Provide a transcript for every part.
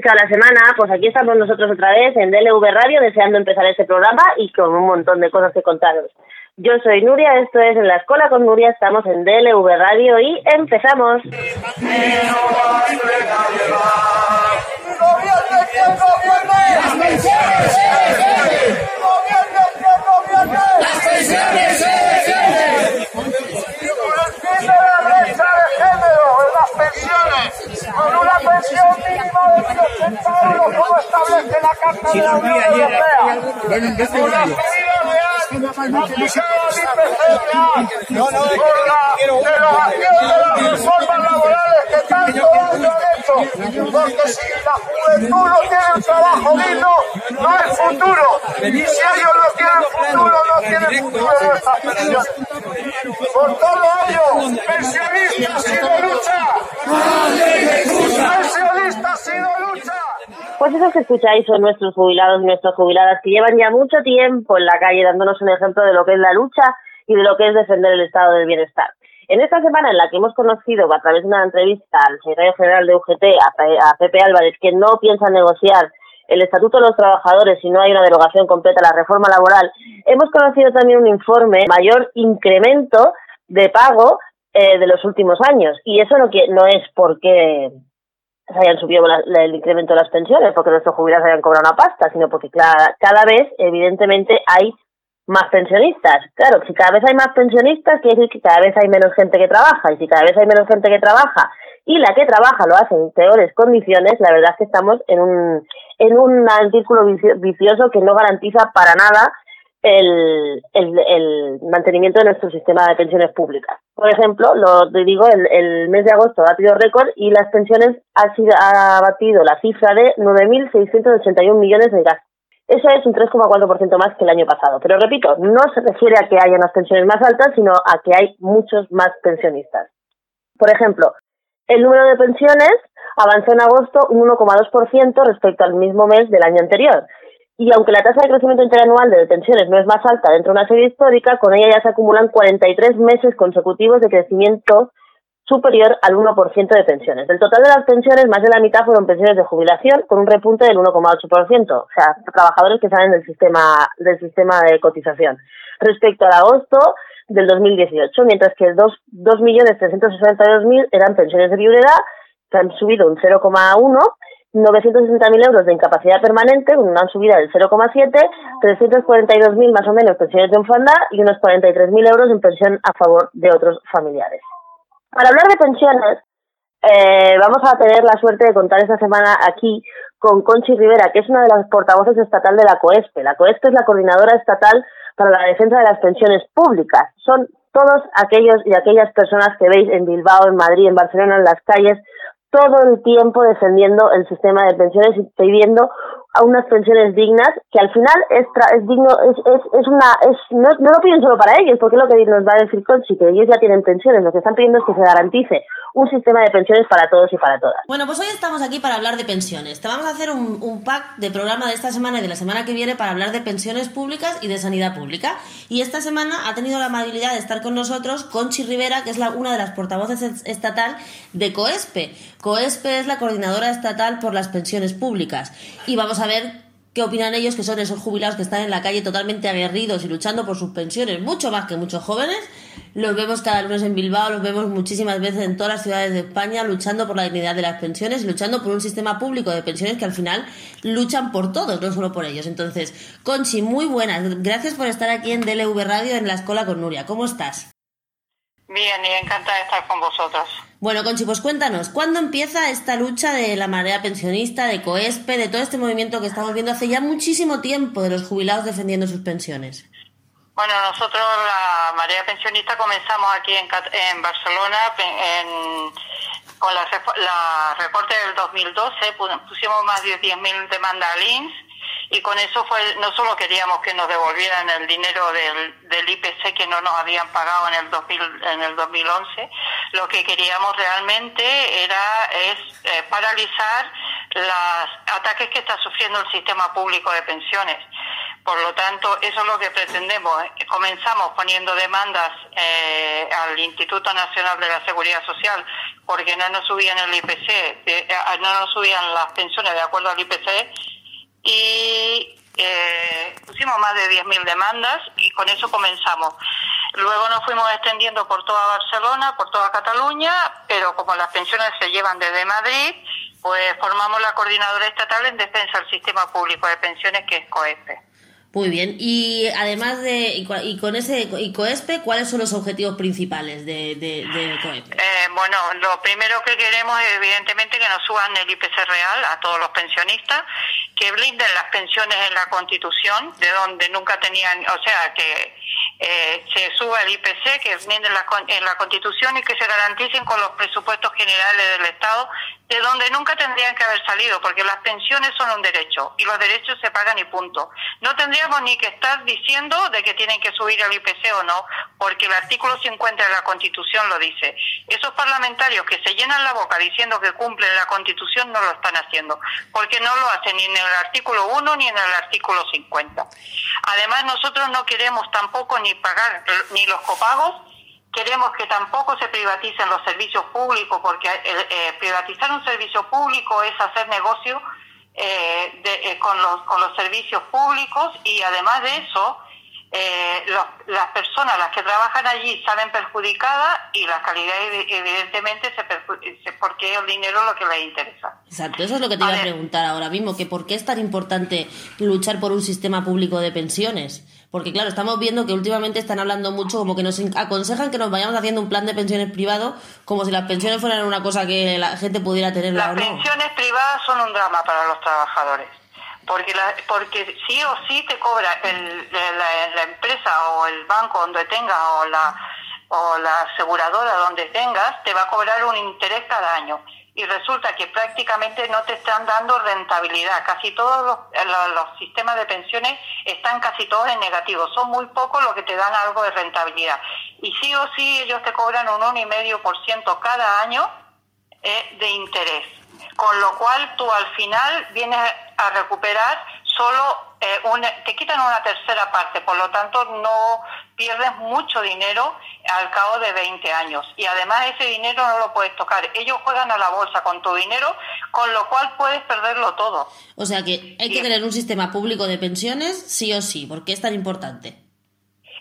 echado la semana, pues aquí estamos nosotros otra vez en DLV Radio deseando empezar este programa y con un montón de cosas que contaros. Yo soy Nuria, esto es En la Escuela con Nuria, estamos en DLV Radio y empezamos. Con una pensión mínima de 1.080 euros como establece la Carta de la Unión Europea, con las medidas reales aplicadas al con la derogación de las reformas laborales que tanto daño han hecho, porque si la juventud no tiene un trabajo digno, no hay futuro, y si ellos no tienen futuro, no tienen futuro en nuestras pensiones. Por todo ello, pensionistas y de lucha, Pues esos que escucháis son nuestros jubilados y nuestras jubiladas que llevan ya mucho tiempo en la calle dándonos un ejemplo de lo que es la lucha y de lo que es defender el estado del bienestar. En esta semana en la que hemos conocido a través de una entrevista al secretario general de UGT, a Pe- a Pepe Álvarez, que no piensa negociar el Estatuto de los Trabajadores si no hay una derogación completa de la reforma laboral, hemos conocido también un informe mayor incremento de pago eh, de los últimos años. Y eso no, que- no es porque se hayan subido la- el incremento de las pensiones, porque nuestros jubilados hayan cobrado una pasta, sino porque cla- cada vez, evidentemente, hay más pensionistas. Claro, si cada vez hay más pensionistas, quiere decir que cada vez hay menos gente que trabaja, y si cada vez hay menos gente que trabaja, y la que trabaja lo hace en peores condiciones, la verdad es que estamos en un, en un círculo vicio- vicioso que no garantiza para nada el, el, mantenimiento de nuestro sistema de pensiones públicas. Por ejemplo, lo te digo, el, el mes de agosto ha batido récord y las pensiones ha, sido, ha batido la cifra de 9.681 millones de gastos. Eso es un 3,4% más que el año pasado. Pero repito, no se refiere a que haya unas pensiones más altas, sino a que hay muchos más pensionistas. Por ejemplo, el número de pensiones avanzó en agosto un 1,2% respecto al mismo mes del año anterior. Y aunque la tasa de crecimiento interanual de pensiones no es más alta dentro de una serie histórica, con ella ya se acumulan 43 meses consecutivos de crecimiento superior al 1% de pensiones. Del total de las pensiones, más de la mitad fueron pensiones de jubilación, con un repunte del 1,8%, o sea, trabajadores que salen del sistema, del sistema de cotización. Respecto al agosto del 2018, mientras que 2.362.000 eran pensiones de viudedad, que han subido un 0,1%, 960.000 euros de incapacidad permanente, una subida del 0,7, 342.000 más o menos pensiones de orfandad y unos 43.000 euros en pensión a favor de otros familiares. Para hablar de pensiones, eh, vamos a tener la suerte de contar esta semana aquí con Conchi Rivera, que es una de las portavoces estatal de la COESPE. La COESPE es la coordinadora estatal para la defensa de las pensiones públicas. Son todos aquellos y aquellas personas que veis en Bilbao, en Madrid, en Barcelona, en las calles, todo el tiempo defendiendo el sistema de pensiones y pidiendo a unas pensiones dignas que al final es, tra- es digno es, es, es una es no, no lo piden solo para ellos porque es lo que nos va a decir Conchi que ellos ya tienen pensiones lo que están pidiendo es que se garantice un sistema de pensiones para todos y para todas Bueno, pues hoy estamos aquí para hablar de pensiones. Te vamos a hacer un, un pack de programa de esta semana y de la semana que viene para hablar de pensiones públicas y de sanidad pública. Y esta semana ha tenido la amabilidad de estar con nosotros Conchi Rivera, que es la, una de las portavoces es- estatal de COESPE. COESPE es la coordinadora estatal por las pensiones públicas. Y vamos a ver qué opinan ellos, que son esos jubilados que están en la calle totalmente aguerridos y luchando por sus pensiones, mucho más que muchos jóvenes. Los vemos cada lunes en Bilbao, los vemos muchísimas veces en todas las ciudades de España luchando por la dignidad de las pensiones luchando por un sistema público de pensiones que al final luchan por todos, no solo por ellos. Entonces, Conchi, muy buenas. Gracias por estar aquí en DLV Radio en la Escuela con Nuria. ¿Cómo estás? Bien, y encantada de estar con vosotros. Bueno, Conchi, pues cuéntanos, ¿cuándo empieza esta lucha de la marea pensionista, de COESPE, de todo este movimiento que estamos viendo hace ya muchísimo tiempo de los jubilados defendiendo sus pensiones? Bueno, nosotros, la Marea Pensionista, comenzamos aquí en, Barcelona con la, la recorte del 2012, pu- pusimos más de 10.000 demandas al INS y con eso fue no solo queríamos que nos devolvieran el dinero del, IPC que no nos habían pagado en el 2000, en el 2011, lo que queríamos realmente era eh, paralizar los ataques que está sufriendo el sistema público de pensiones Por lo tanto, eso es lo que pretendemos. Comenzamos poniendo demandas eh, al Instituto Nacional de la Seguridad Social porque no nos subían el IPC, eh, no nos subían las pensiones de acuerdo al IPC y eh, pusimos más de 10.000 demandas y con eso comenzamos. Luego nos fuimos extendiendo por toda Barcelona, por toda Cataluña, pero como las pensiones se llevan desde Madrid, pues formamos la coordinadora estatal en defensa del sistema público de pensiones que es COEPE. Muy bien. Y además de y con ese y COESPE, ¿cuáles son los objetivos principales de, de, COESPE? Eh, bueno, lo primero que queremos es evidentemente que nos suban el IPC real a todos los pensionistas, que blinden las pensiones en la Constitución, de donde nunca tenían, o sea, que eh, se suba el IPC, que blinden la, en la Constitución y que se garanticen con los presupuestos generales del Estado, de donde nunca tendrían que haber salido, porque las pensiones son un derecho y los derechos se pagan y punto. No ni que estar diciendo de que tienen que subir el IPC o no, porque el artículo 50 de la Constitución lo dice. Esos parlamentarios que se llenan la boca diciendo que cumplen la Constitución no lo están haciendo, porque no lo hacen ni en el artículo 1 ni en el artículo 50. Además, nosotros no queremos tampoco ni pagar ni los copagos, queremos que tampoco se privaticen los servicios públicos, porque eh, eh, privatizar un servicio público es hacer negocio eh, eh, con, los, con los servicios públicos y además de eso, eh, las personas las que trabajan allí salen perjudicadas y la calidad evidentemente se, porque el dinero es lo que les interesa. Exacto, eso es lo que te iba a preguntar ahora mismo, que por qué es tan importante luchar por un sistema público de pensiones. Porque claro, estamos viendo que últimamente están hablando mucho como que nos aconsejan que nos vayamos haciendo un plan de pensiones privado como si las pensiones fueran una cosa que la gente pudiera tener. Las pensiones privadas son un drama para los trabajadores. Porque, porque sí o sí te cobra el, la, la, empresa o el banco donde tengas o la, o la aseguradora donde tengas, te va a cobrar un interés cada año y resulta que prácticamente no te están dando rentabilidad. Casi todos los, sistemas de pensiones están casi todos en negativo. Son muy pocos los que te dan algo de rentabilidad. Y sí o sí ellos te cobran un 1,5% cada año eh, de interés. Con lo cual tú al final vienes a recuperar solo eh, te quitan una tercera parte, por lo tanto no pierdes mucho dinero al cabo de 20 años y además ese dinero no lo puedes tocar. Ellos juegan a la bolsa con tu dinero, con lo cual puedes perderlo todo. O sea que hay que tener un sistema público de pensiones sí o sí, ¿por qué es tan importante?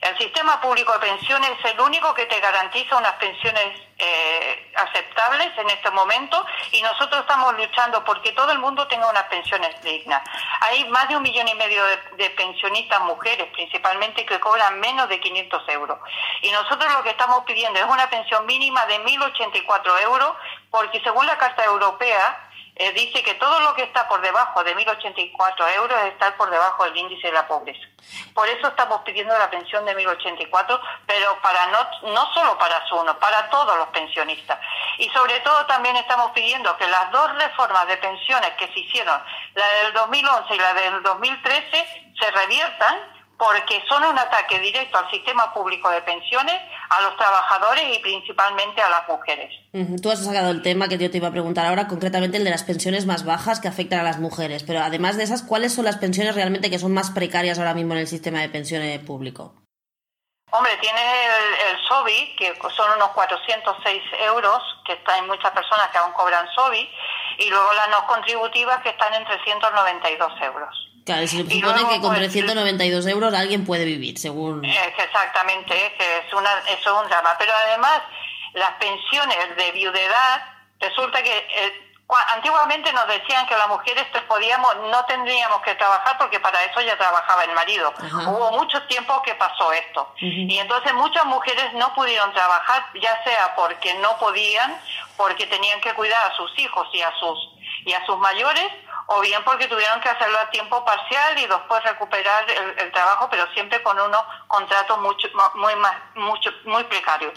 El sistema público de pensiones es el único que te garantiza unas pensiones eh, aceptables en este momento y nosotros estamos luchando porque todo el mundo tenga unas pensiones dignas. Hay más de un millón y medio de, pensionistas mujeres, principalmente, que cobran menos de 500 euros. Y nosotros lo que estamos pidiendo es una pensión mínima de 1.084 euros porque según la Carta Europea, eh, dice que todo lo que está por debajo de 1.084 euros está por debajo del índice de la pobreza. Por eso estamos pidiendo la pensión de 1.084, pero para no, no solo para uno, para todos los pensionistas. Y sobre todo también estamos pidiendo que las dos reformas de pensiones que se hicieron, la del 2011 y la del 2013, se reviertan porque son un ataque directo al sistema público de pensiones, a los trabajadores y principalmente a las mujeres. Tú has sacado el tema que yo te iba a preguntar ahora, concretamente el de las pensiones más bajas que afectan a las mujeres, pero además de esas, ¿cuáles son las pensiones realmente que son más precarias ahora mismo en el sistema de pensiones público? Hombre, tiene el, el, SOBI, que son unos 406 euros, que está, hay muchas personas que aún cobran SOBI, y luego las no contributivas que están en 392 euros. Claro, se supone que con 392 pues, euros alguien puede vivir, según... exactamente, es, una, eso es un drama. Pero además, las pensiones de viudedad, resulta que eh, antiguamente nos decían que las mujeres podíamos, no tendríamos que trabajar porque para eso ya trabajaba el marido. Hubo mucho tiempo que pasó esto. Y entonces muchas mujeres no pudieron trabajar, ya sea porque no podían, porque tenían que cuidar a sus hijos y a sus, y a sus mayores, o bien porque tuvieron que hacerlo a tiempo parcial y después recuperar el, trabajo, pero siempre con unos contratos mucho, muy, más, mucho, muy precarios.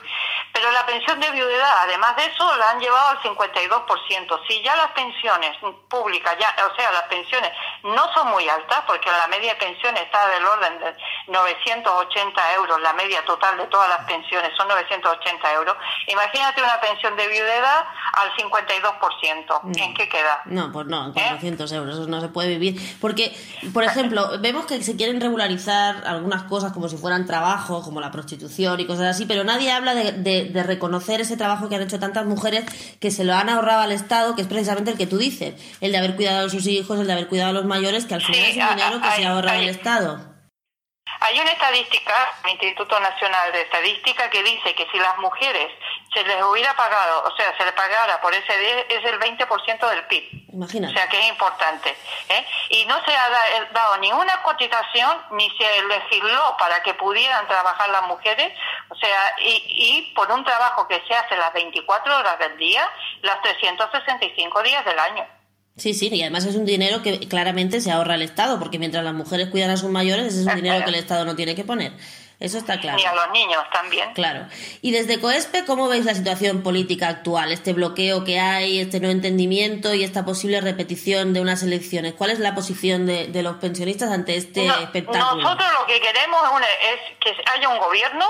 Pero la pensión de viudedad, además de eso, la han llevado al 52%. Si ya las pensiones públicas, ya, o sea, las pensiones no son muy altas, porque la media de pensión está del orden de 980 euros, la media total de todas las pensiones son 980 euros. Imagínate una pensión de viudedad al 52%. ¿En qué queda? No, pues no, en 400 euros, eso no se puede vivir. Porque, por ejemplo, vemos que se quieren regularizar algunas cosas como si fueran trabajo, como la prostitución y cosas así, pero nadie habla de, de, reconocer ese trabajo que han hecho tantas mujeres que se lo han ahorrado al Estado, que es precisamente el que tú dices, el de haber cuidado a sus hijos, el de haber cuidado a los mayores, que al final es un dinero que se ahorra el Estado. Hay una estadística, el Instituto Nacional de Estadística, que dice que si las mujeres se les hubiera pagado, o sea, se les pagara por ese día, es el 20% del PIB. Imagínate. O sea, que es importante. ¿eh? Y no se ha eh, dado ninguna cotización, ni se legisló para que pudieran trabajar las mujeres, o sea, y, y por un trabajo que se hace las 24 horas del día, las 365 días del año. Sí, sí, y además es un dinero que claramente se ahorra el Estado, porque mientras las mujeres cuidan a sus mayores, ese es un dinero que el Estado no tiene que poner. Eso está claro. Y a los niños también. Claro. Y desde COESPE, ¿cómo veis la situación política actual? Este bloqueo que hay, este no entendimiento y esta posible repetición de unas elecciones. ¿Cuál es la posición de, los pensionistas ante este espectáculo? Nosotros lo que queremos es que haya un gobierno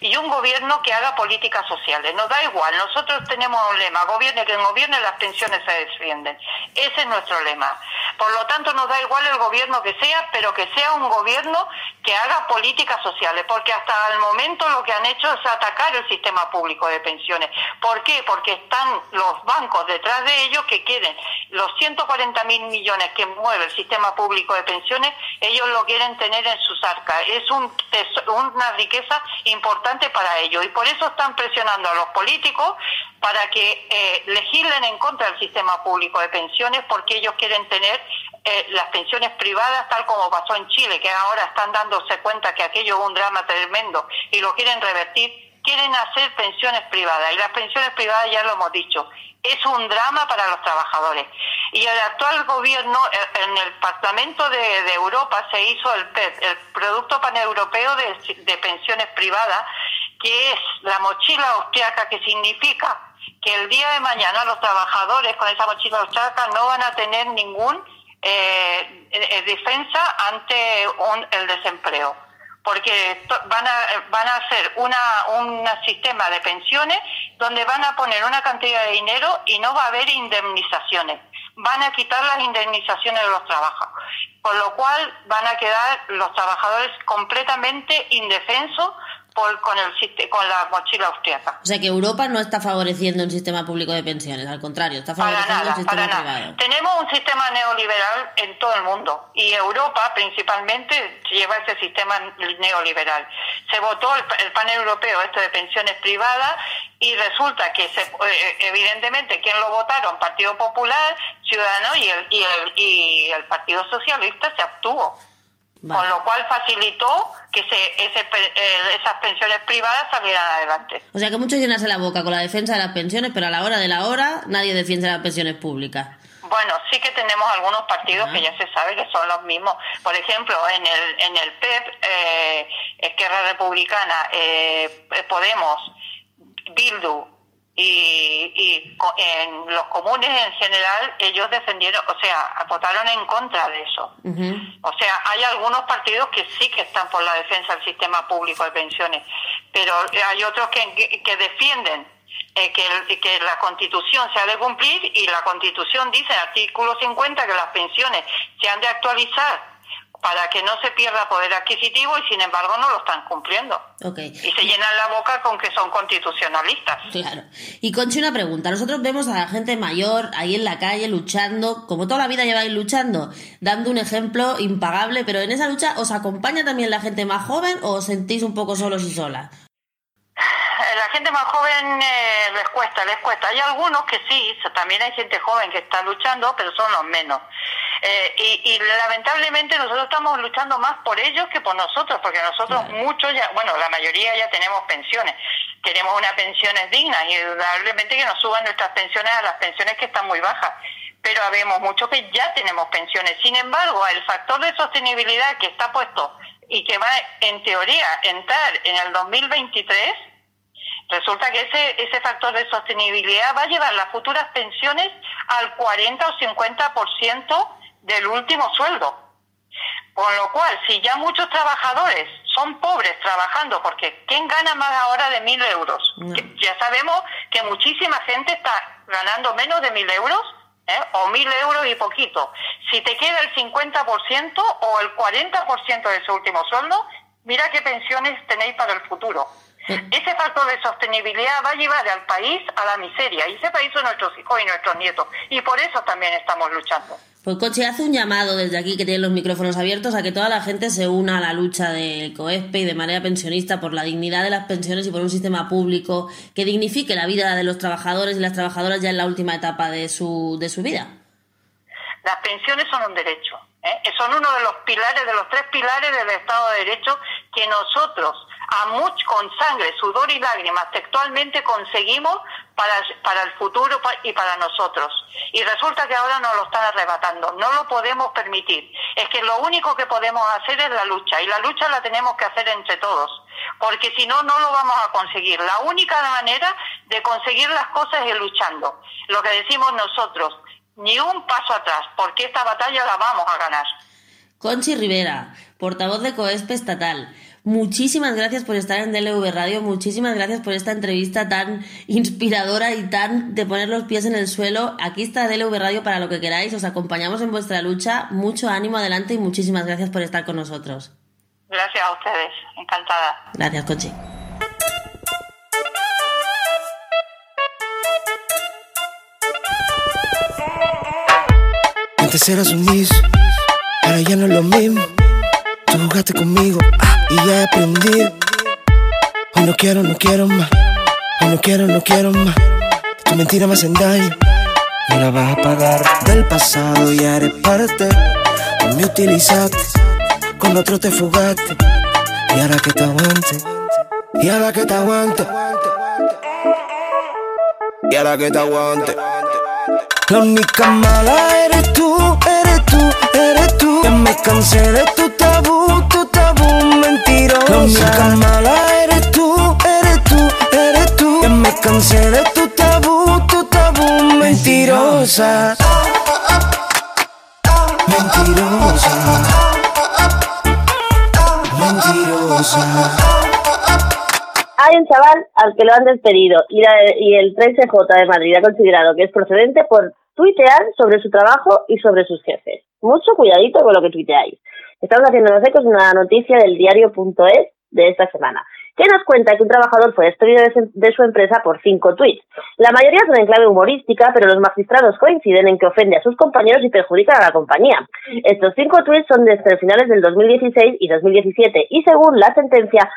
y un gobierno que haga políticas sociales. Nos da igual, nosotros tenemos un lema, gobierne que gobierne las pensiones se defienden. Ese es nuestro lema. Por lo tanto, nos da igual el gobierno que sea, pero que sea un gobierno que haga políticas sociales, porque hasta el momento lo que han hecho es atacar el sistema público de pensiones. ¿Por qué? Porque están los bancos detrás de ellos que quieren los 140 mil millones que mueve el sistema público de pensiones, ellos lo quieren tener en sus arcas. Es un una riqueza importante para ellos y por eso están presionando a los políticos para que eh, legislen en contra del sistema público de pensiones porque ellos quieren tener eh, las pensiones privadas tal como pasó en Chile, que ahora están dándose cuenta que aquello es un drama tremendo y lo quieren revertir, quieren hacer pensiones privadas y las pensiones privadas ya lo hemos dicho, es un drama para los trabajadores. Y el actual gobierno, eh, en el Parlamento de, Europa se hizo el PEP, el Producto Paneuropeo de, Pensiones Privadas, que es la mochila austriaca, que significa que el día de mañana los trabajadores con esa mochila austriaca no van a tener ningún eh, eh defensa ante el desempleo porque van a, van a hacer una, un sistema de pensiones donde van a poner una cantidad de dinero y no va a haber indemnizaciones. Van a quitar las indemnizaciones de los trabajadores, con lo cual van a quedar los trabajadores completamente indefensos por, con, el, con la mochila austriaca. O sea que Europa no está favoreciendo un sistema público de pensiones, al contrario, está favoreciendo un sistema privado. Tenemos un sistema neoliberal en todo el mundo y Europa principalmente lleva ese sistema neoliberal. Se votó el, panel europeo este de pensiones privadas y resulta que se, eh, evidentemente quien lo votaron Partido Popular, Ciudadanos y el, y el, y el Partido Socialista se abstuvo. Con lo cual facilitó que se, ese, eh, esas pensiones privadas salieran adelante. O sea que muchos llenarse la boca con la defensa de las pensiones, pero a la hora de la hora nadie defiende las pensiones públicas. Bueno, sí que tenemos algunos partidos que ya se sabe que son los mismos. Por ejemplo, en el, en el PEP, eh, Esquerra Republicana, eh, Podemos, Bildu, y, y en los comunes en general ellos defendieron, o sea, votaron en contra de eso. O sea, hay algunos partidos que sí que están por la defensa del sistema público de pensiones, pero hay otros que, que defienden eh, que, que la constitución se ha de cumplir y la constitución dice en el artículo 50 que las pensiones se han de actualizar para que no se pierda poder adquisitivo y sin embargo no lo están cumpliendo. Okay. Y se llenan la boca con que son constitucionalistas. Claro. Y Conchi, una pregunta. Nosotros vemos a la gente mayor ahí en la calle luchando, como toda la vida lleváis luchando, dando un ejemplo impagable, pero en esa lucha ¿os acompaña también la gente más joven o os sentís un poco solos y solas? La gente más joven eh, les cuesta, les cuesta. Hay algunos que sí, también hay gente joven que está luchando, pero son los menos. Eh, y, lamentablemente nosotros estamos luchando más por ellos que por nosotros, porque nosotros muchos ya, bueno, la mayoría ya tenemos pensiones, queremos unas pensiones dignas y indudablemente que nos suban nuestras pensiones a las pensiones que están muy bajas. Pero habemos muchos que ya tenemos pensiones. Sin embargo, el factor de sostenibilidad que está puesto y que va en teoría a entrar en el 2023, Resulta que ese, ese factor de sostenibilidad va a llevar las futuras pensiones al 40 o 50% del último sueldo. Con lo cual, si ya muchos trabajadores son pobres trabajando, porque ¿quién gana más ahora de mil euros? Ya sabemos que muchísima gente está ganando menos de mil euros ¿eh? o mil euros y poquito. Si te queda el 50% o el 40% de su último sueldo, mira qué pensiones tenéis para el futuro. Ese factor de sostenibilidad va a llevar al país a la miseria y ese país son nuestros hijos y nuestros nietos y por eso también estamos luchando. Pues Coche hace un llamado desde aquí que tiene los micrófonos abiertos a que toda la gente se una a la lucha de COESPE y de manera pensionista por la dignidad de las pensiones y por un sistema público que dignifique la vida de los trabajadores y las trabajadoras ya en la última etapa de su, de su vida. Las pensiones son un derecho, ¿eh? son uno de los pilares, de los tres pilares del Estado de Derecho que nosotros a much, con sangre, sudor y lágrimas textualmente conseguimos para, para el futuro y para nosotros. Y resulta que ahora nos lo están arrebatando. No lo podemos permitir. Es que lo único que podemos hacer es la lucha. Y la lucha la tenemos que hacer entre todos. Porque si no, no lo vamos a conseguir. La única manera de conseguir las cosas es luchando. Lo que decimos nosotros, ni un paso atrás, porque esta batalla la vamos a ganar. Conchi Rivera, portavoz de COESPE estatal. Muchísimas gracias por estar en DLV Radio, muchísimas gracias por esta entrevista tan inspiradora y tan de poner los pies en el suelo. Aquí está DLV Radio para lo que queráis, os acompañamos en vuestra lucha, mucho ánimo adelante y muchísimas gracias por estar con nosotros. Gracias a ustedes, encantada. Gracias, Coche. Antes eras sumiso, ahora ya no es lo mismo. Tú jugaste conmigo y ya he aprendido. Hoy no quiero, no quiero más. Hoy no quiero, no quiero más. Tu mentira me hacen daño. No la vas a pagar del pasado, ya eres parte. Me utilizaste, con otro te fugaste. Y ahora que te aguante, y ahora que te aguante. Y ahora que te aguante. La única mala eres tú, eres tú. Ya me cansé de tu tabú, tu tabú mentirosa. La única mala eres tú, eres tú, eres tú. Ya me cansé de tu tabú, tu tabú mentirosa. Mentirosa. Mentirosa. Hay un chaval al que lo han despedido y, la- y el 13J de Madrid ha considerado que es procedente por tuitear sobre su trabajo y sobre sus jefes. Mucho cuidadito con lo que tuiteáis. Estamos haciéndonos ecos de una noticia del diario.es de esta semana, que nos cuenta que un trabajador fue despedido de su, de su empresa por cinco tweets. La mayoría son en clave humorística, pero los magistrados coinciden en que ofende a sus compañeros y perjudica a la compañía. Estos cinco tweets son desde finales del 2016 y 2017 y según la sentencia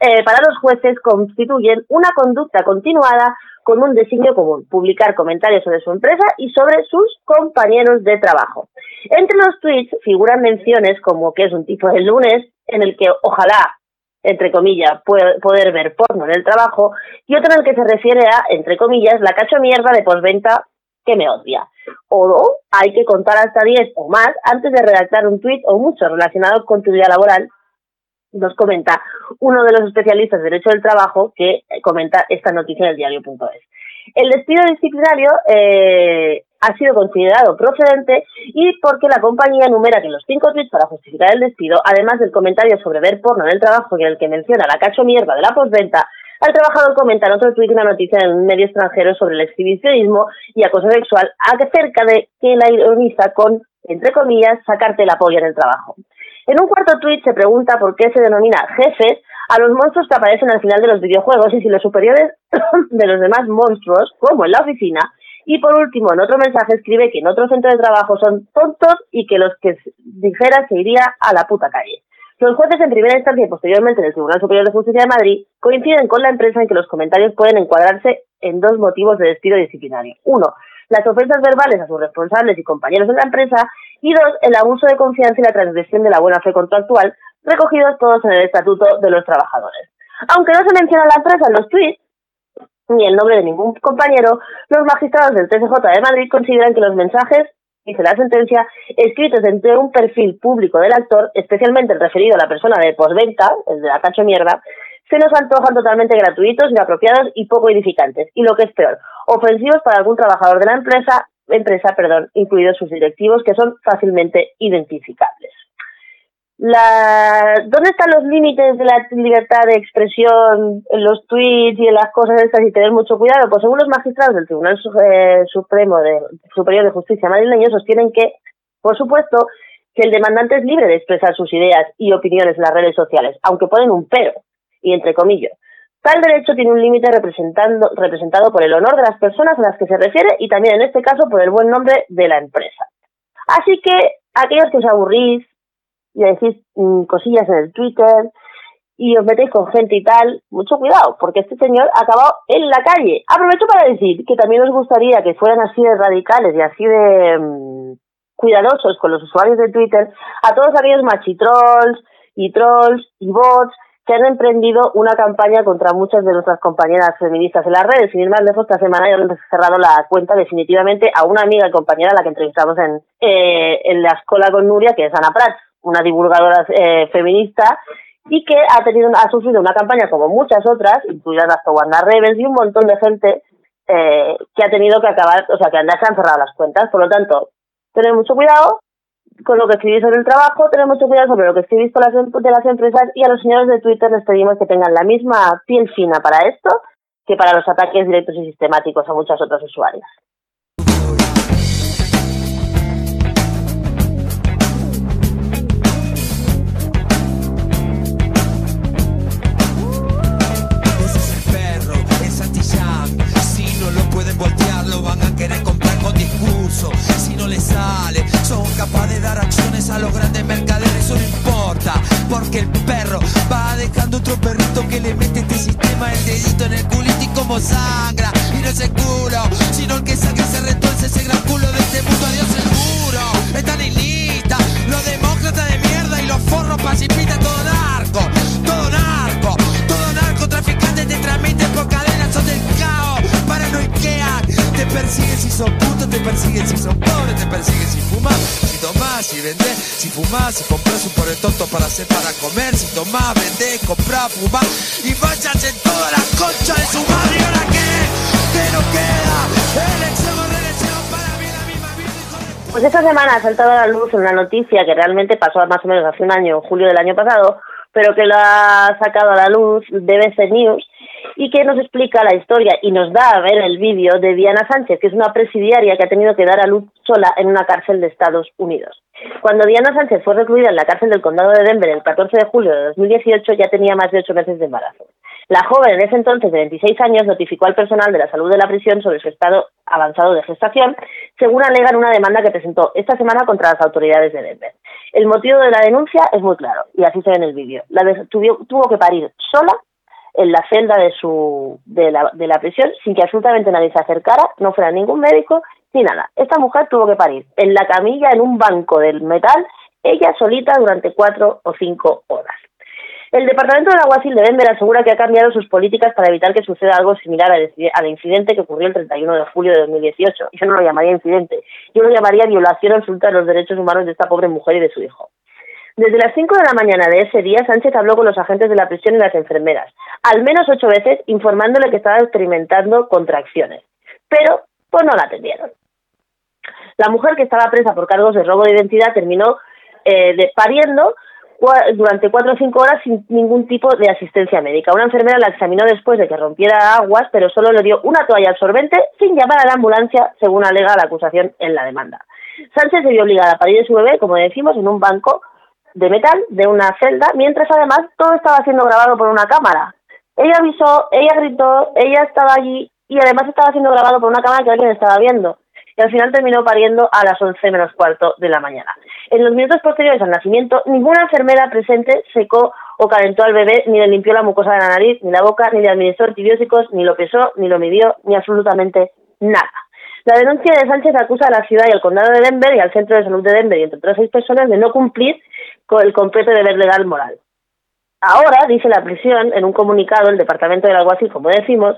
eh, para los jueces constituyen una conducta continuada con un designio común, publicar comentarios sobre su empresa y sobre sus compañeros de trabajo. Entre los tweets figuran menciones como que es un tipo de lunes en el que ojalá, entre comillas, puede- poder ver porno en el trabajo y otro en el que se refiere a, entre comillas, la cacho mierda de posventa que me odia. O hay que contar hasta 10 o más antes de redactar un tweet o mucho relacionado con tu vida laboral nos comenta uno de los especialistas de Derecho del Trabajo que eh, comenta esta noticia en el diario.es. El despido disciplinario eh, ha sido considerado procedente y porque la compañía enumera que los cinco tweets para justificar el despido, además del comentario sobre ver porno en el trabajo y en el que menciona la cacho mierda de la postventa, el trabajador comenta en otro tuit una noticia en un medio extranjero sobre el exhibicionismo y acoso sexual acerca de que la ironiza con, entre comillas, sacarte la polla en el trabajo. En un cuarto tuit se pregunta por qué se denomina jefes a los monstruos que aparecen al final de los videojuegos y si los superiores de los demás monstruos, como en la oficina, y por último, en otro mensaje escribe que en otro centro de trabajo son tontos y que los que dijera se iría a la puta calle. Los jueces en primera instancia y posteriormente en el Tribunal Superior de Justicia de Madrid coinciden con la empresa en que los comentarios pueden encuadrarse en dos motivos de despido disciplinario. Uno, las ofensas verbales a sus responsables y compañeros de la empresa y dos, el abuso de confianza y la transgresión de la buena fe contractual recogidos todos en el Estatuto de los Trabajadores. Aunque no se menciona la empresa en los tweets, ni el nombre de ningún compañero, los magistrados del TSJ de Madrid consideran que los mensajes, dice la sentencia, escritos dentro de un perfil público del actor, especialmente el referido a la persona de posventa, el de la cacho mierda, se nos antojan totalmente gratuitos, inapropiados y poco edificantes. Y lo que es peor, ofensivos para algún trabajador de la empresa, empresa perdón, incluidos sus directivos, que son fácilmente identificables. ¿Dónde están los límites de la libertad de expresión en los tweets y en las cosas estas y tener mucho cuidado? Pues según los magistrados del Tribunal eh, Supremo de, Superior de Justicia madrileño sostienen que, por supuesto, que el demandante es libre de expresar sus ideas y opiniones en las redes sociales, aunque ponen un pero, y entre comillas. Tal derecho tiene un límite representado por el honor de las personas a las que se refiere y también en este caso por el buen nombre de la empresa. Así que aquellos que os aburrís y decís mm, cosillas en el Twitter y os metéis con gente y tal, mucho cuidado, porque este señor ha acabado en la calle. Aprovecho para decir que también os gustaría que fueran así de radicales y así de mm, cuidadosos con los usuarios de Twitter a todos aquellos machitrolls y trolls y bots que han emprendido una campaña contra muchas de nuestras compañeras feministas en las redes. Sin ir más lejos, esta semana ya han cerrado la cuenta definitivamente a una amiga y compañera a la que entrevistamos en, eh, en la escuela con Nuria, que es Ana Prats, una divulgadora eh, feminista y que ha tenido ha sufrido una campaña como muchas otras, incluidas las Wanda Rebels y un montón de gente eh, que ha tenido que acabar, o sea, que han cerrado las cuentas. Por lo tanto, tener mucho cuidado con lo que escribís sobre el trabajo, tener mucho cuidado sobre lo que escribís con las, em, de las empresas y a los señores de Twitter les pedimos que tengan la misma piel fina para esto que para los ataques directos y sistemáticos a muchas otras usuarias. Son capaces de dar acciones a los grandes mercaderes, eso no importa, porque el perro va dejando otro perrito que le mete este sistema el dedito en el culito y como sangra. Y no es el culo, sino el que saque se retuerce ese gran culo de este mundo, adiós seguro. Están en lista, los demócratas de mierda y los forros pacifistas, todo narco, todo narco, persiguen si son putos, te persiguen si son pobres, te persiguen si fumas, si tomás, si vendés, si fumás, si compras un pobre tonto para hacer para comer, si tomás, vendés, comprás, fumás y vayas en toda la concha de su madre. ¿Y ahora qué? ¿Qué nos queda? Elección para la vida, de Pues esta semana ha saltado a la luz una noticia que realmente pasó más o menos hace un año, julio del año pasado, pero que lo ha sacado a la luz BBC News y que nos explica la historia y nos da a ver el vídeo de Diana Sánchez, que es una presidiaria que ha tenido que dar a luz sola en una cárcel de Estados Unidos. Cuando Diana Sánchez fue recluida en la cárcel del condado de Denver el 14 de julio de 2018 ya tenía más de ocho meses de embarazo. La joven en ese entonces de 26 años notificó al personal de la salud de la prisión sobre su estado avanzado de gestación, según alegan una demanda que presentó esta semana contra las autoridades de Denver. El motivo de la denuncia es muy claro, y así se ve en el vídeo. La tuvo, tuvo que parir sola en la celda de su de la, de la prisión sin que absolutamente nadie se acercara, no fuera ningún médico ni nada. Esta mujer tuvo que parir en la camilla en un banco del metal, ella solita durante cuatro o cinco horas. El Departamento del Aguacil de Denver asegura que ha cambiado sus políticas para evitar que suceda algo similar al incidente que ocurrió el 31 de julio de 2018. Yo no lo llamaría incidente, yo lo llamaría violación absoluta de los derechos humanos de esta pobre mujer y de su hijo. Desde las 5 de la mañana de ese día, Sánchez habló con los agentes de la prisión y las enfermeras, al menos ocho veces informándole que estaba experimentando contracciones. Pero, pues no la atendieron. La mujer que estaba presa por cargos de robo de identidad terminó eh, pariendo durante cuatro o cinco horas sin ningún tipo de asistencia médica. Una enfermera la examinó después de que rompiera aguas, pero solo le dio una toalla absorbente sin llamar a la ambulancia, según alega la acusación en la demanda. Sánchez se vio obligada a parir de su bebé, como decimos, en un banco de metal de una celda, mientras además todo estaba siendo grabado por una cámara. Ella avisó, ella gritó, ella estaba allí y además estaba siendo grabado por una cámara que alguien estaba viendo. Y al final terminó pariendo a las 11 menos cuarto de la mañana. En los minutos posteriores al nacimiento, ninguna enfermera presente secó o calentó al bebé, ni le limpió la mucosa de la nariz, ni la boca, ni le administró antibióticos, ni lo pesó, ni lo midió, ni absolutamente nada. La denuncia de Sánchez acusa a la ciudad y al condado de Denver y al centro de salud de Denver y entre otras seis personas de no cumplir el completo deber legal moral. Ahora, dice la prisión, en un comunicado, el Departamento del Alguacil, como decimos,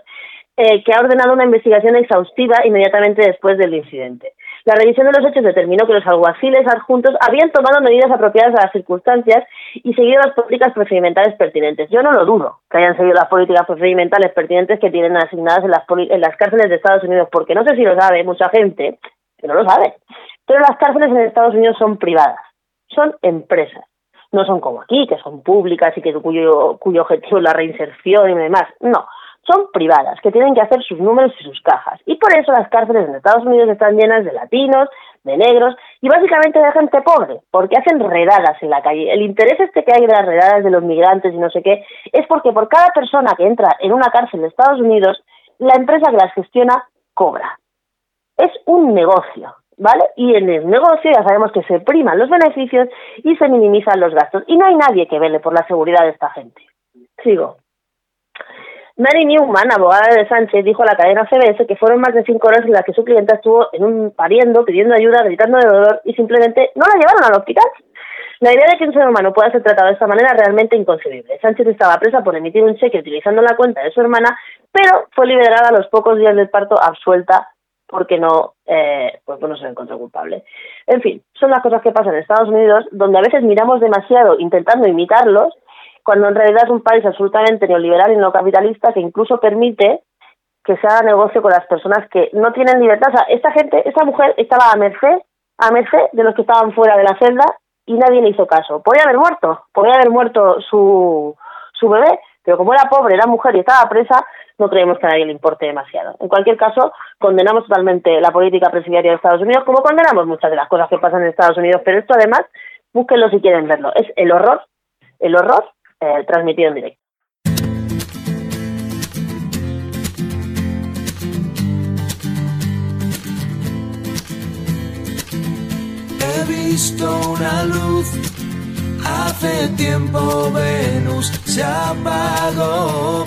eh, que ha ordenado una investigación exhaustiva inmediatamente después del incidente. La revisión de los hechos determinó que los alguaciles adjuntos habían tomado medidas apropiadas a las circunstancias y seguido las políticas procedimentales pertinentes. Yo no lo dudo que hayan seguido las políticas procedimentales pertinentes que tienen asignadas en las, en las cárceles de Estados Unidos, porque no sé si lo sabe mucha gente, que no lo sabe, pero las cárceles en Estados Unidos son privadas, son empresas. No son como aquí, que son públicas y que cuyo, cuyo objetivo es la reinserción y demás. No, son privadas, que tienen que hacer sus números y sus cajas. Y por eso las cárceles en Estados Unidos están llenas de latinos, de negros y básicamente de gente pobre, porque hacen redadas en la calle. El interés este que hay de las redadas de los migrantes y no sé qué es porque por cada persona que entra en una cárcel de Estados Unidos, la empresa que las gestiona cobra. Es un negocio, ¿vale? Y en el negocio ya sabemos que se priman los beneficios y se minimizan los gastos. Y no hay nadie que vele por la seguridad de esta gente. Sigo. Mary Newman, abogada de Sánchez, dijo a la cadena CBS que fueron más de cinco horas en las que su clienta estuvo en un pariendo, pidiendo ayuda, gritando de dolor y simplemente no la llevaron al hospital. La idea de que un ser humano pueda ser tratado de esta manera es realmente inconcebible. Sánchez estaba presa por emitir un cheque utilizando la cuenta de su hermana, pero fue liberada a los pocos días del parto absuelta porque no, eh, pues no se encontró culpable. En fin, son las cosas que pasan en Estados Unidos, donde a veces miramos demasiado intentando imitarlos cuando en realidad es un país absolutamente neoliberal y no capitalista que incluso permite que se haga negocio con las personas que no tienen libertad. O sea, esta gente, esta mujer estaba a merced, a merced de los que estaban fuera de la celda y nadie le hizo caso. Podría haber muerto, podría haber muerto su, su bebé, pero como era pobre, era mujer y estaba presa, no creemos que a nadie le importe demasiado. En cualquier caso, condenamos totalmente la política presidiaria de Estados Unidos, como condenamos muchas de las cosas que pasan en Estados Unidos, pero esto además, búsquenlo si quieren verlo. Es el horror, el horror eh, transmitido en directo. He visto una luz, hace tiempo Venus se apagó.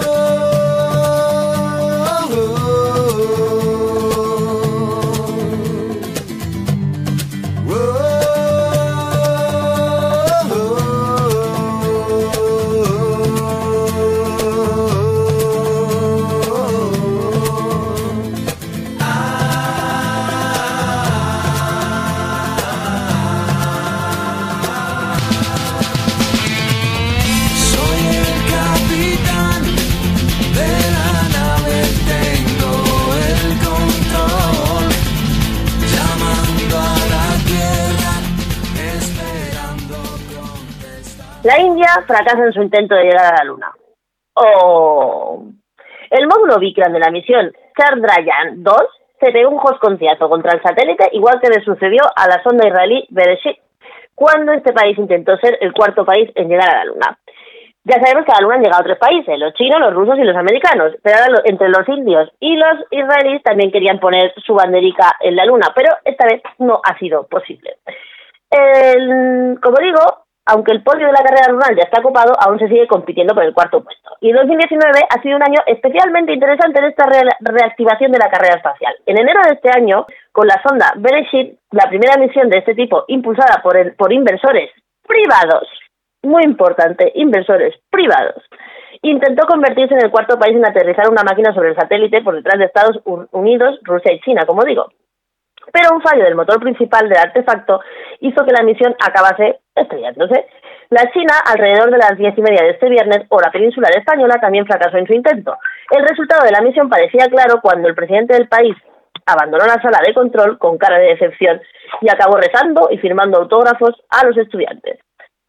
La India fracasa en su intento de llegar a la Luna. Oh. El módulo Vikram de la misión Chandrayaan 2 se pegó un concierto contra el satélite, igual que le sucedió a la sonda israelí Bereshit, cuando este país intentó ser el cuarto país en llegar a la Luna. Ya sabemos que a la Luna han llegado tres países, los chinos, los rusos y los americanos, pero ahora entre los indios y los israelíes también querían poner su banderica en la Luna, pero esta vez no ha sido posible. como digo, aunque el podio de la carrera lunar ya está ocupado, aún se sigue compitiendo por el cuarto puesto. Y 2019 ha sido un año especialmente interesante en esta reactivación de la carrera espacial. En enero de este año, con la sonda Bereshit, la primera misión de este tipo impulsada por, el, por inversores privados, muy importante, inversores privados, intentó convertirse en el cuarto país en aterrizar una máquina sobre el satélite por detrás de Estados Unidos, Rusia y China, como digo pero un fallo del motor principal del artefacto hizo que la misión acabase estrellándose. La China, alrededor de las diez y media de este viernes, hora peninsular española, también fracasó en su intento. El resultado de la misión parecía claro cuando el presidente del país abandonó la sala de control con cara de decepción y acabó rezando y firmando autógrafos a los estudiantes.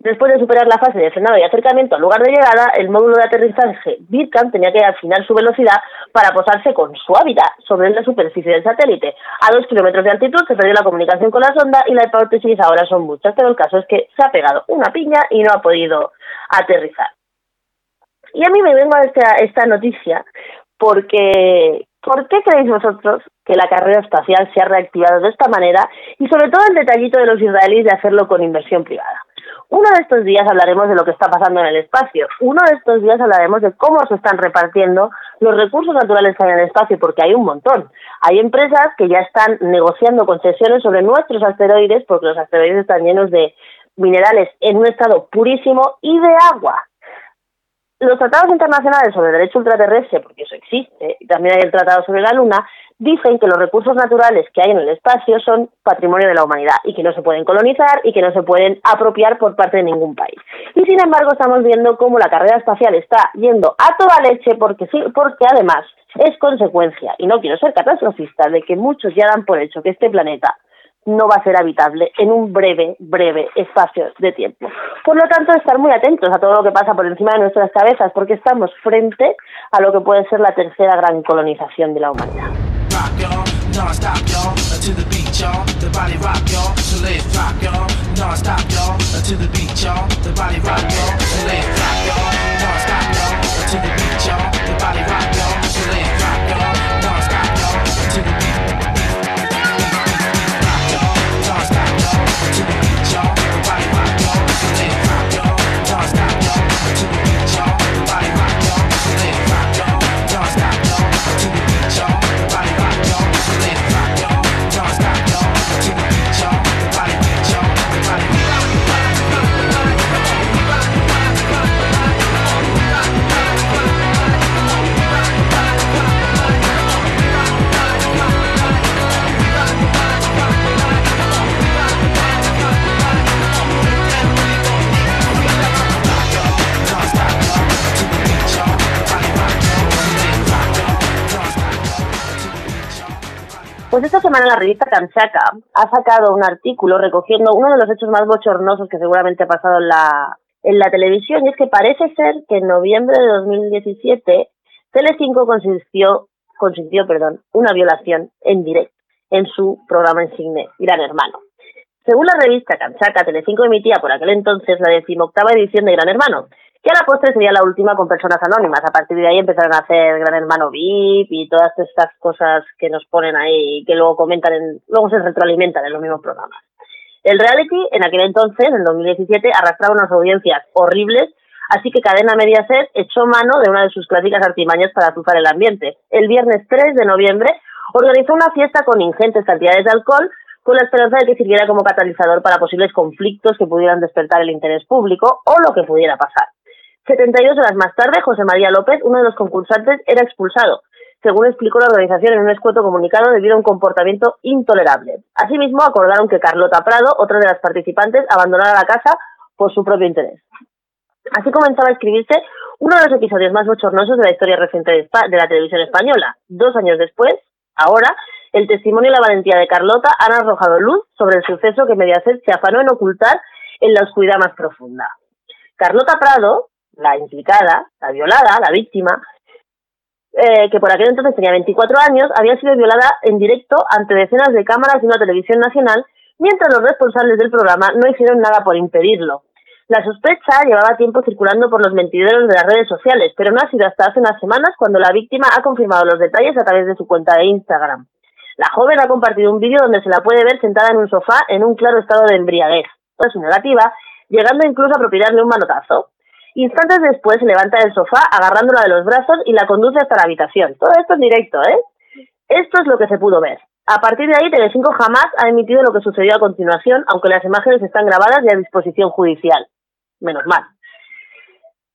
Después de superar la fase de frenado y acercamiento al lugar de llegada, el módulo de aterrizaje Birkan tenía que afinar su velocidad para posarse con suavidad sobre la superficie del satélite. A dos kilómetros de altitud se perdió la comunicación con la sonda y la hipótesis ahora son muchas, pero el caso es que se ha pegado una piña y no ha podido aterrizar. Y a mí me vengo a esta, esta noticia porque ¿Por qué creéis vosotros que la carrera espacial se ha reactivado de esta manera y sobre todo el detallito de los israelíes de hacerlo con inversión privada? Uno de estos días hablaremos de lo que está pasando en el espacio. Uno de estos días hablaremos de cómo se están repartiendo los recursos naturales que hay en el espacio, porque hay un montón. Hay empresas que ya están negociando concesiones sobre nuestros asteroides, porque los asteroides están llenos de minerales en un estado purísimo y de agua. Los tratados internacionales sobre derecho ultraterrestre, porque eso existe, y también hay el tratado sobre la Luna, dicen que los recursos naturales que hay en el espacio son patrimonio de la humanidad y que no se pueden colonizar y que no se pueden apropiar por parte de ningún país. Y sin embargo estamos viendo cómo la carrera espacial está yendo a toda leche porque sí, porque además es consecuencia, y no quiero ser catastrofista, de que muchos ya dan por hecho que este planeta no va a ser habitable en un breve, breve espacio de tiempo. Por lo tanto, estar muy atentos a todo lo que pasa por encima de nuestras cabezas, porque estamos frente a lo que puede ser la tercera gran colonización de la humanidad. Pues esta semana la revista Kamchaka ha sacado un artículo recogiendo uno de los hechos más bochornosos que seguramente ha pasado en la, en la televisión y es que parece ser que en noviembre de 2017 Telecinco consistió, consintió perdón, una violación en directo en su programa insigne Gran Hermano. Según la revista Kamchaka, Telecinco emitía por aquel entonces la decimoctava edición de Gran Hermano, que a la postre sería la última con personas anónimas. A partir de ahí empezaron a hacer Gran Hermano VIP y todas estas cosas que nos ponen ahí y que luego comentan, en, luego se retroalimentan en los mismos programas. El reality, en aquel entonces, en 2017, arrastraba unas audiencias horribles, así que Cadena Mediaset echó mano de una de sus clásicas artimañas para azuzar el ambiente. El viernes 3 de noviembre organizó una fiesta con ingentes cantidades de alcohol con la esperanza de que sirviera como catalizador para posibles conflictos que pudieran despertar el interés público o lo que pudiera pasar. 72 horas más tarde, José María López, uno de los concursantes, era expulsado, según explicó la organización en un escueto comunicado debido a un comportamiento intolerable. Asimismo, acordaron que Carlota Prado, otra de las participantes, abandonara la casa por su propio interés. Así comenzaba a escribirse uno de los episodios más bochornosos de la historia reciente de, la televisión española. Dos años después, ahora, el testimonio y la valentía de Carlota han arrojado luz sobre el suceso que Mediaset se afanó en ocultar en la oscuridad más profunda. Carlota Prado, la implicada, la violada, la víctima, eh, que por aquel entonces tenía 24 años, había sido violada en directo ante decenas de cámaras de una televisión nacional, mientras los responsables del programa no hicieron nada por impedirlo. La sospecha llevaba tiempo circulando por los mentideros de las redes sociales, pero no ha sido hasta hace unas semanas cuando la víctima ha confirmado los detalles a través de su cuenta de Instagram. La joven ha compartido un vídeo donde se la puede ver sentada en un sofá en un claro estado de embriaguez, su negativa, llegando incluso a propinarle un manotazo. Instantes después se levanta del sofá agarrándola de los brazos y la conduce hasta la habitación. Todo esto en directo, ¿eh? Esto es lo que se pudo ver. A partir de ahí, Telecinco jamás ha emitido lo que sucedió a continuación, aunque las imágenes están grabadas y a disposición judicial. Menos mal.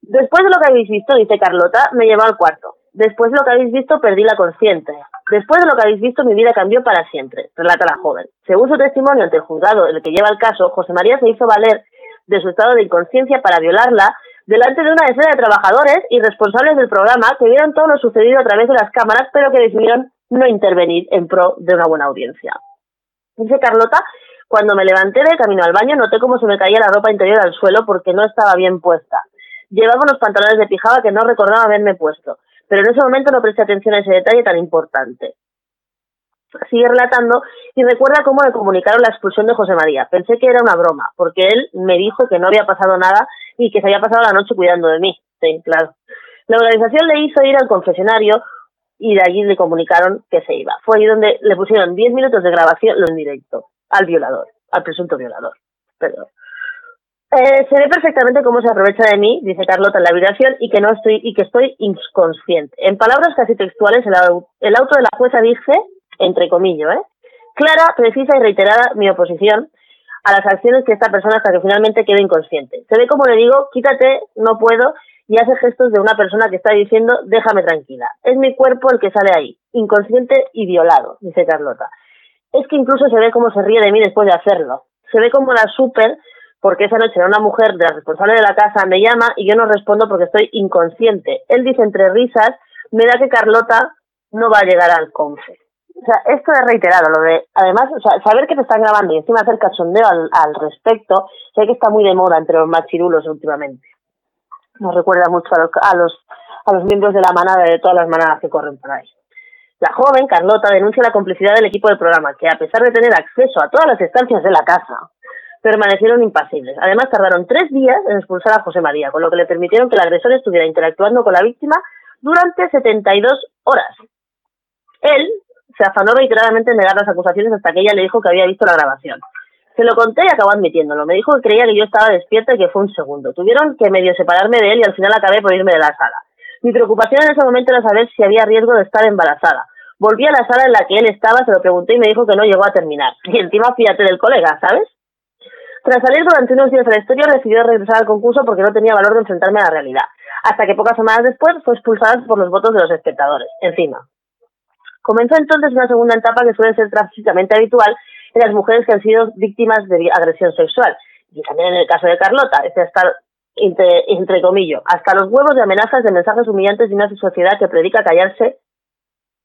Después de lo que habéis visto, dice Carlota, me llevó al cuarto. Después de lo que habéis visto, perdí la conciencia. Después de lo que habéis visto, mi vida cambió para siempre, relata la joven. Según su testimonio ante el juzgado, el que lleva el caso, José María se hizo valer de su estado de inconsciencia para violarla delante de una decena de trabajadores y responsables del programa que vieron todo lo sucedido a través de las cámaras, pero que decidieron no intervenir en pro de una buena audiencia. Dice Carlota, cuando me levanté de camino al baño noté cómo se me caía la ropa interior al suelo porque no estaba bien puesta. Llevaba unos pantalones de pijama que no recordaba haberme puesto, pero en ese momento no presté atención a ese detalle tan importante. Sigue relatando y recuerda cómo le comunicaron la expulsión de José María. Pensé que era una broma, porque él me dijo que no había pasado nada y que se había pasado la noche cuidando de mí. Sí, claro. La organización le hizo ir al confesionario y de allí le comunicaron que se iba. Fue ahí donde le pusieron 10 minutos de grabación en directo al violador, al presunto violador. Perdón. Eh, se ve perfectamente cómo se aprovecha de mí, dice Carlota en la habitación, y que no estoy y que estoy inconsciente. En palabras casi textuales, el, au- el auto de la jueza dice, entre comillas, ¿eh? clara, precisa y reiterada mi oposición a las acciones que esta persona hasta que finalmente quede inconsciente. Se ve como le digo, quítate, no puedo, y hace gestos de una persona que está diciendo, déjame tranquila. Es mi cuerpo el que sale ahí, inconsciente y violado, dice Carlota. Es que incluso se ve cómo se ríe de mí después de hacerlo. Se ve como la super, porque esa noche una mujer de la responsable de la casa, me llama y yo no respondo porque estoy inconsciente. Él dice entre risas, me da que Carlota no va a llegar al confe. O sea, esto es reiterado, lo de, además, o sea, saber que te están grabando y encima hacer cachondeo al, al respecto, sé que está muy de moda entre los machirulos últimamente. Nos recuerda mucho a los, a los, a los miembros de la manada y de todas las manadas que corren por ahí. La joven, Carlota, denuncia la complicidad del equipo del programa, que a pesar de tener acceso a todas las estancias de la casa, permanecieron impasibles. Además, tardaron tres días en expulsar a José María, con lo que le permitieron que el agresor estuviera interactuando con la víctima durante 72 horas. Él se afanó reiteradamente en negar las acusaciones hasta que ella le dijo que había visto la grabación. Se lo conté y acabó admitiéndolo. Me dijo que creía que yo estaba despierta y que fue un segundo. Tuvieron que medio separarme de él y al final acabé por irme de la sala. Mi preocupación en ese momento era saber si había riesgo de estar embarazada. Volví a la sala en la que él estaba, se lo pregunté y me dijo que no llegó a terminar. Y encima fíjate del colega, ¿sabes? Tras salir durante unos días de la historia, decidió regresar al concurso porque no tenía valor de enfrentarme a la realidad. Hasta que pocas semanas después fue expulsada por los votos de los espectadores. Encima. Comenzó entonces una segunda etapa que suele ser trágicamente habitual en las mujeres que han sido víctimas de agresión sexual. Y también en el caso de Carlota, este hasta, entre, entre comillas, hasta los huevos de amenazas de mensajes humillantes de una sociedad que predica callarse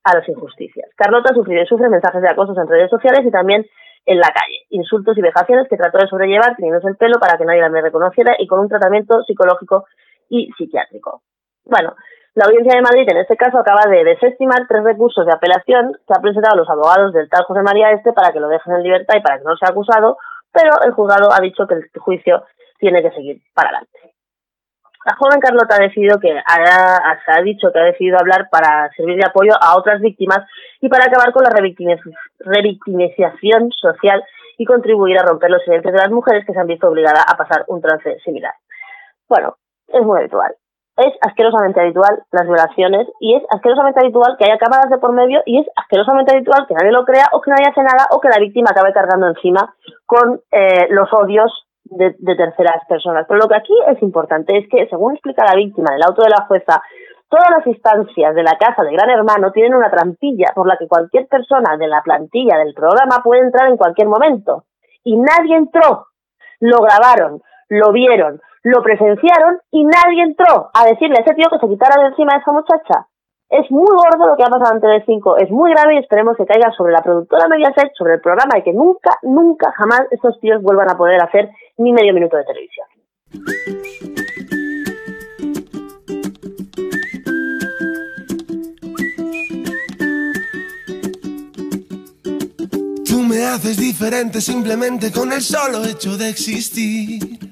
a las injusticias. Carlota sufrió y sufre mensajes de acosos en redes sociales y también en la calle, insultos y vejaciones que trató de sobrellevar teniéndose el pelo para que nadie la reconociera y con un tratamiento psicológico y psiquiátrico. Bueno, la Audiencia de Madrid en este caso acaba de desestimar tres recursos de apelación que han presentado los abogados del tal José María Este para que lo dejen en libertad y para que no sea acusado, pero el juzgado ha dicho que el juicio tiene que seguir para adelante. La joven Carlota ha decidido que ha, ha dicho que ha decidido hablar para servir de apoyo a otras víctimas y para acabar con la revictimiz- revictimización social y contribuir a romper los silencios de las mujeres que se han visto obligadas a pasar un trance similar. Bueno, es muy habitual. Es asquerosamente habitual las violaciones y es asquerosamente habitual que haya cámaras de por medio y es asquerosamente habitual que nadie lo crea o que nadie hace nada o que la víctima acabe cargando encima con eh, los odios de, terceras personas. Pero lo que aquí es importante es que, según explica la víctima del auto de la jueza, todas las instancias de la casa de Gran Hermano tienen una trampilla por la que cualquier persona de la plantilla del programa puede entrar en cualquier momento. Y nadie entró. Lo grabaron, lo vieron, lo presenciaron y nadie entró a decirle a ese tío que se quitara de encima de esa muchacha. Es muy gordo lo que ha pasado en TV5, es muy grave y esperemos que caiga sobre la productora Mediaset, sobre el programa y que nunca, nunca, jamás estos tíos vuelvan a poder hacer ni medio minuto de televisión. Tú me haces diferente simplemente con el solo hecho de existir.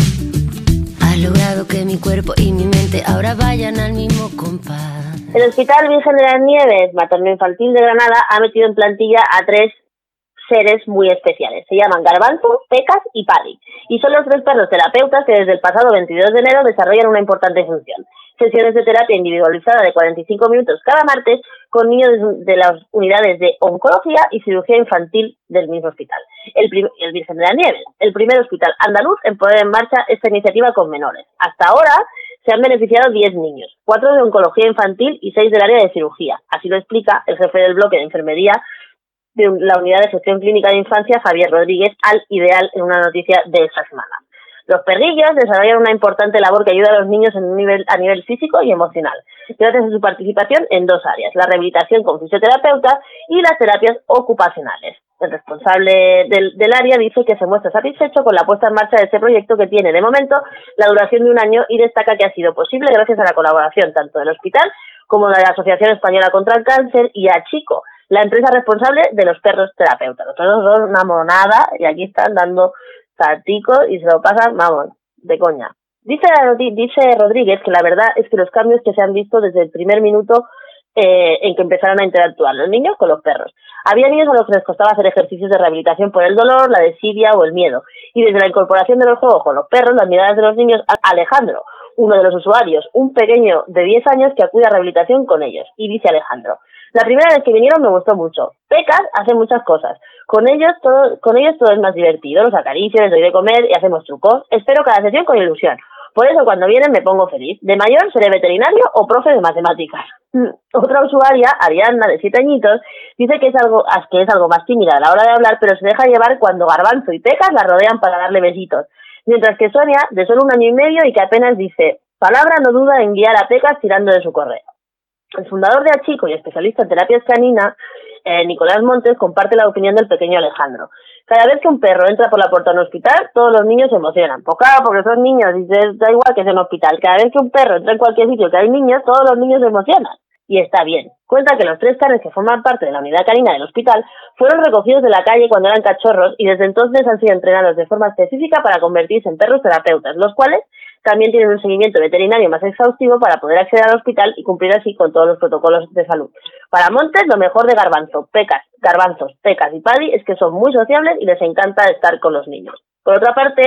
Logrado que mi cuerpo y mi mente ahora vayan al mismo compás. El Hospital Virgen de las Nieves, Materno Infantil de Granada, ha metido en plantilla a tres seres muy especiales. Se llaman Garbanzo, Pecas y Paddy. Y son los tres perros terapeutas que desde el pasado 22 de enero desarrollan una importante función. Sesiones de terapia individualizada de 45 minutos cada martes con niños de las unidades de oncología y cirugía infantil del mismo hospital, el, el Virgen de la Nieves, el primer hospital andaluz en poner en marcha esta iniciativa con menores. Hasta ahora se han beneficiado 10 niños, 4 de oncología infantil y 6 del área de cirugía. Así lo explica el jefe del bloque de enfermería de la unidad de gestión clínica de infancia, Javier Rodríguez, al ideal en una noticia de esta semana. Los perrillos desarrollan una importante labor que ayuda a los niños en nivel, a nivel físico y emocional, gracias a su participación en dos áreas, la rehabilitación con fisioterapeutas y las terapias ocupacionales. El responsable del, área dice que se muestra satisfecho con la puesta en marcha de este proyecto que tiene de momento la duración de un año y destaca que ha sido posible gracias a la colaboración tanto del hospital como de la Asociación Española contra el Cáncer y a Chico, la empresa responsable de los perros terapeutas. Los perros son una monada y aquí están dando salticos y se lo pasan, vamos, de coña. Dice, dice Rodríguez que la verdad es que los cambios que se han visto desde el primer minuto eh, en que empezaron a interactuar los niños con los perros. Había niños a los que les costaba hacer ejercicios de rehabilitación por el dolor, la desidia o el miedo. Y desde la incorporación de los juegos con los perros, las miradas de los niños Alejandro, uno de los usuarios, un pequeño de 10 años que acude a rehabilitación con ellos. Y dice Alejandro, la primera vez que vinieron me gustó mucho. Pecas hace muchas cosas. Con ellos todo, con ellos todo es más divertido. Los acaricio, les doy de comer y hacemos trucos. Espero cada sesión con ilusión. Por eso cuando vienen me pongo feliz. De mayor seré veterinario o profe de matemáticas. Mm, Otra usuaria, Ariadna, de siete añitos, dice que es algo que es algo más tímida a la hora de hablar, pero se deja llevar cuando Garbanzo y Pecas la rodean para darle besitos. Mientras que Sonia, de solo un año y medio y que apenas dice palabra, no duda en guiar a Pecas tirando de su correo. El fundador de Achico y especialista en terapias caninas, eh, Nicolás Montes, comparte la opinión del pequeño Alejandro. Cada vez que un perro entra por la puerta de un hospital, todos los niños se emocionan. Pues claro, porque son niños y da igual que sea un hospital. Cada vez que un perro entra en cualquier sitio que hay niños, todos los niños se emocionan. Y está bien. Cuenta que los tres canes que forman parte de la unidad canina del hospital fueron recogidos de la calle cuando eran cachorros y desde entonces han sido entrenados de forma específica para convertirse en perros terapeutas, los cuales también tienen un seguimiento veterinario más exhaustivo para poder acceder al hospital y cumplir así con todos los protocolos de salud. Para Montes, lo mejor de Garbanzo, Pecas, Garbanzos, Pecas y Paddy es que son muy sociables y les encanta estar con los niños. Por otra parte,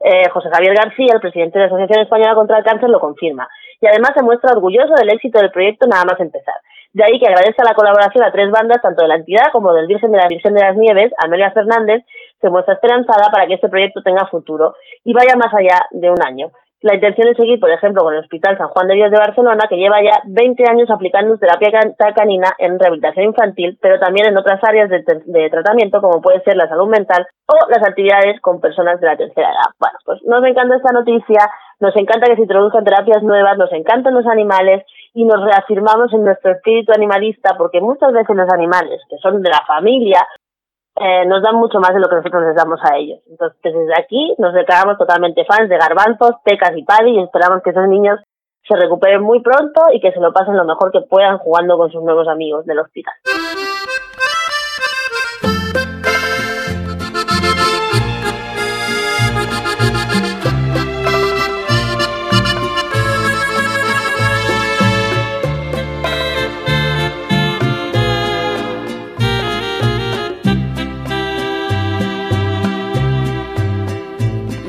eh, José Javier García, el presidente de la Asociación Española contra el Cáncer, lo confirma y además se muestra orgulloso del éxito del proyecto nada más empezar. De ahí que agradece la colaboración a tres bandas, tanto de la entidad como del Virgen de la Virgen de las Nieves, Amelia Fernández, se muestra esperanzada para que este proyecto tenga futuro y vaya más allá de un año. La intención es seguir, por ejemplo, con el Hospital San Juan de Dios de Barcelona, que lleva ya 20 años aplicando terapia can- canina en rehabilitación infantil, pero también en otras áreas de tratamiento, como puede ser la salud mental o las actividades con personas de la tercera edad. Bueno, pues nos encanta esta noticia, nos encanta que se introduzcan terapias nuevas, nos encantan los animales y nos reafirmamos en nuestro espíritu animalista, porque muchas veces los animales, que son de la familia, eh, nos dan mucho más de lo que nosotros les damos a ellos. Entonces, desde aquí nos declaramos totalmente fans de Garbanzos, Pecas y Paddy y esperamos que esos niños se recuperen muy pronto y que se lo pasen lo mejor que puedan jugando con sus nuevos amigos del hospital.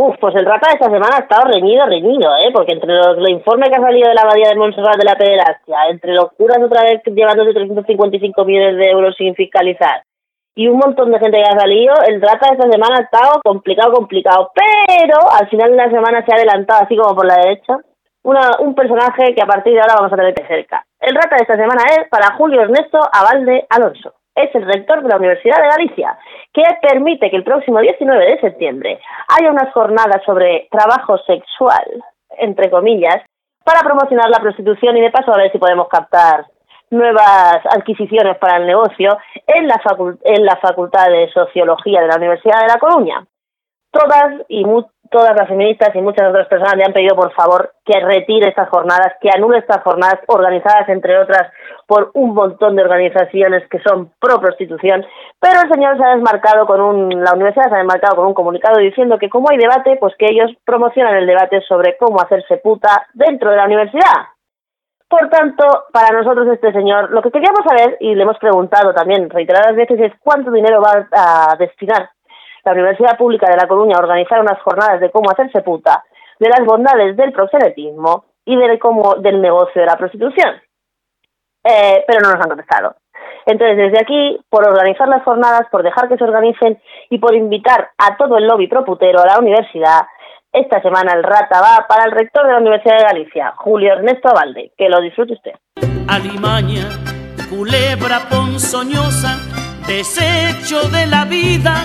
Uf, pues el rata de esta semana ha estado reñido, reñido, ¿eh? Porque entre los, los informes que ha salido de la abadía de Montserrat de la pederastia, entre los curas otra vez llevándose 355 millones de euros sin fiscalizar, y un montón de gente que ha salido, el rata de esta semana ha estado complicado, complicado. Pero al final de la semana se ha adelantado, así como por la derecha, una, un personaje que a partir de ahora vamos a tener que cerca. El rata de esta semana es para Julio Ernesto Abalde Alonso. Es el rector de la Universidad de Galicia, que permite que el próximo 19 de septiembre haya unas jornadas sobre trabajo sexual, entre comillas, para promocionar la prostitución y de paso a ver si podemos captar nuevas adquisiciones para el negocio en la, en la Facultad de Sociología de la Universidad de La Coruña. Todas y mu- todas las feministas y muchas otras personas le han pedido por favor que retire estas jornadas, que anule estas jornadas organizadas entre otras por un montón de organizaciones que son pro prostitución, pero el señor se ha desmarcado con un, la universidad se ha desmarcado con un comunicado diciendo que como hay debate, pues que ellos promocionan el debate sobre cómo hacerse puta dentro de la universidad. Por tanto, para nosotros este señor, lo que queríamos saber, y le hemos preguntado también reiteradas veces, es cuánto dinero va a destinar la Universidad Pública de La Coruña organizar unas jornadas de cómo hacerse puta, de las bondades del proxenetismo y de cómo, del negocio de la prostitución. Eh, pero no nos han contestado. Entonces, desde aquí, por organizar las jornadas, por dejar que se organicen y por invitar a todo el lobby proputero a la universidad, esta semana el rata va para el rector de la Universidad de Galicia, Julio Ernesto Abalde. Que lo disfrute usted. Alimaña, culebra ponzoñosa, desecho de la vida,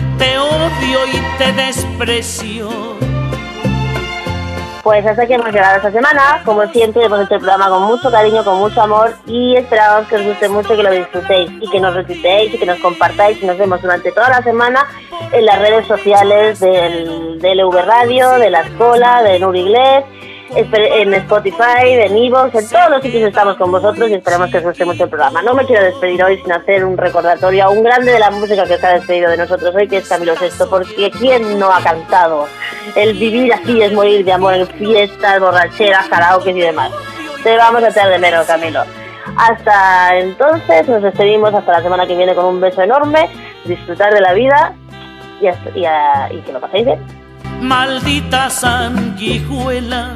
te odio y te desprecio. Pues hasta aquí hemos llegado esta semana. Como siempre, hemos hecho el programa con mucho cariño, con mucho amor y esperamos que os guste mucho, que lo disfrutéis y que nos retuiteéis y que nos compartáis y nos vemos durante toda la semana en las redes sociales del, del Radio, de La Escola, de Nur Inglés, espe- en Spotify, en Evox, en todos los sitios estamos con vosotros y esperamos que os guste mucho el programa. No me quiero despedir hoy sin hacer un recordatorio a un grande de la música que se ha despedido de nosotros hoy, que es Camilo Sesto, porque ¿quién no ha cantado? El vivir así es morir de amor en fiestas, borracheras, karaoke y demás. Te vamos a echar de menos, Camilo. Hasta entonces, nos despedimos hasta la semana que viene con un beso enorme, disfrutar de la vida y, y, a- y que lo paséis bien. Maldita sanguijuela,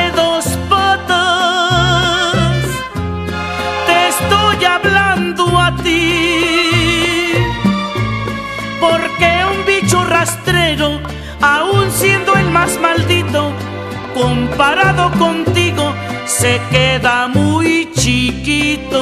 aún siendo el más maldito, comparado contigo, se queda muy chiquito.